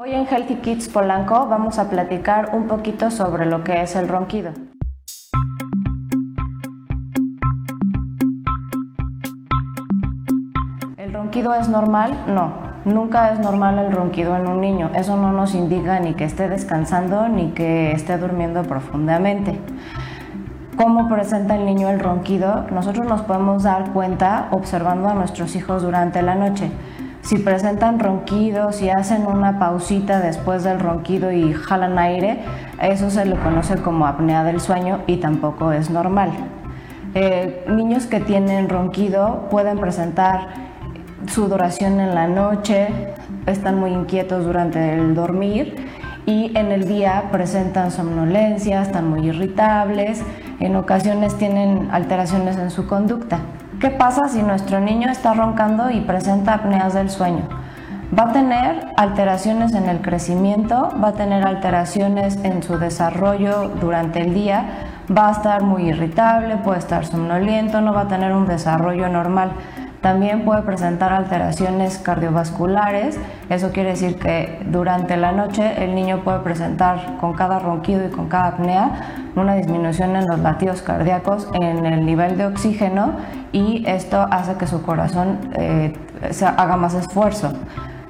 Hoy en Healthy Kids Polanco vamos a platicar un poquito sobre lo que es el ronquido. ¿El ronquido es normal? No, nunca es normal el ronquido en un niño. Eso no nos indica ni que esté descansando ni que esté durmiendo profundamente. ¿Cómo presenta el niño el ronquido? Nosotros nos podemos dar cuenta observando a nuestros hijos durante la noche. Si presentan ronquidos, si hacen una pausita después del ronquido y jalan aire, eso se le conoce como apnea del sueño y tampoco es normal. Eh, niños que tienen ronquido pueden presentar sudoración en la noche, están muy inquietos durante el dormir y en el día presentan somnolencia, están muy irritables, en ocasiones tienen alteraciones en su conducta. ¿Qué pasa si nuestro niño está roncando y presenta apneas del sueño? Va a tener alteraciones en el crecimiento, va a tener alteraciones en su desarrollo durante el día, va a estar muy irritable, puede estar somnoliento, no va a tener un desarrollo normal. También puede presentar alteraciones cardiovasculares, eso quiere decir que durante la noche el niño puede presentar con cada ronquido y con cada apnea una disminución en los latidos cardíacos, en el nivel de oxígeno y esto hace que su corazón eh, haga más esfuerzo.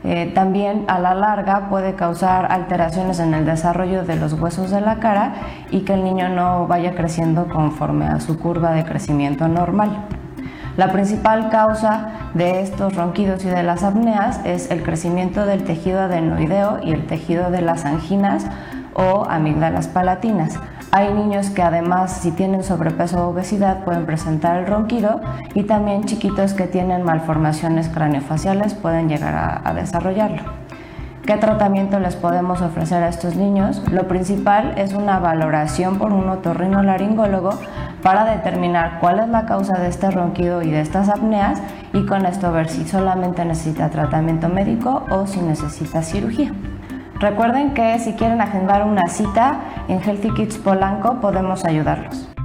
Eh, también a la larga puede causar alteraciones en el desarrollo de los huesos de la cara y que el niño no vaya creciendo conforme a su curva de crecimiento normal. La principal causa de estos ronquidos y de las apneas es el crecimiento del tejido adenoideo y el tejido de las anginas o amígdalas palatinas. Hay niños que además si tienen sobrepeso o obesidad pueden presentar el ronquido y también chiquitos que tienen malformaciones craneofaciales pueden llegar a, a desarrollarlo. ¿Qué tratamiento les podemos ofrecer a estos niños? Lo principal es una valoración por un otorrinolaringólogo para determinar cuál es la causa de este ronquido y de estas apneas y con esto ver si solamente necesita tratamiento médico o si necesita cirugía. Recuerden que si quieren agendar una cita en Healthy Kids Polanco podemos ayudarlos.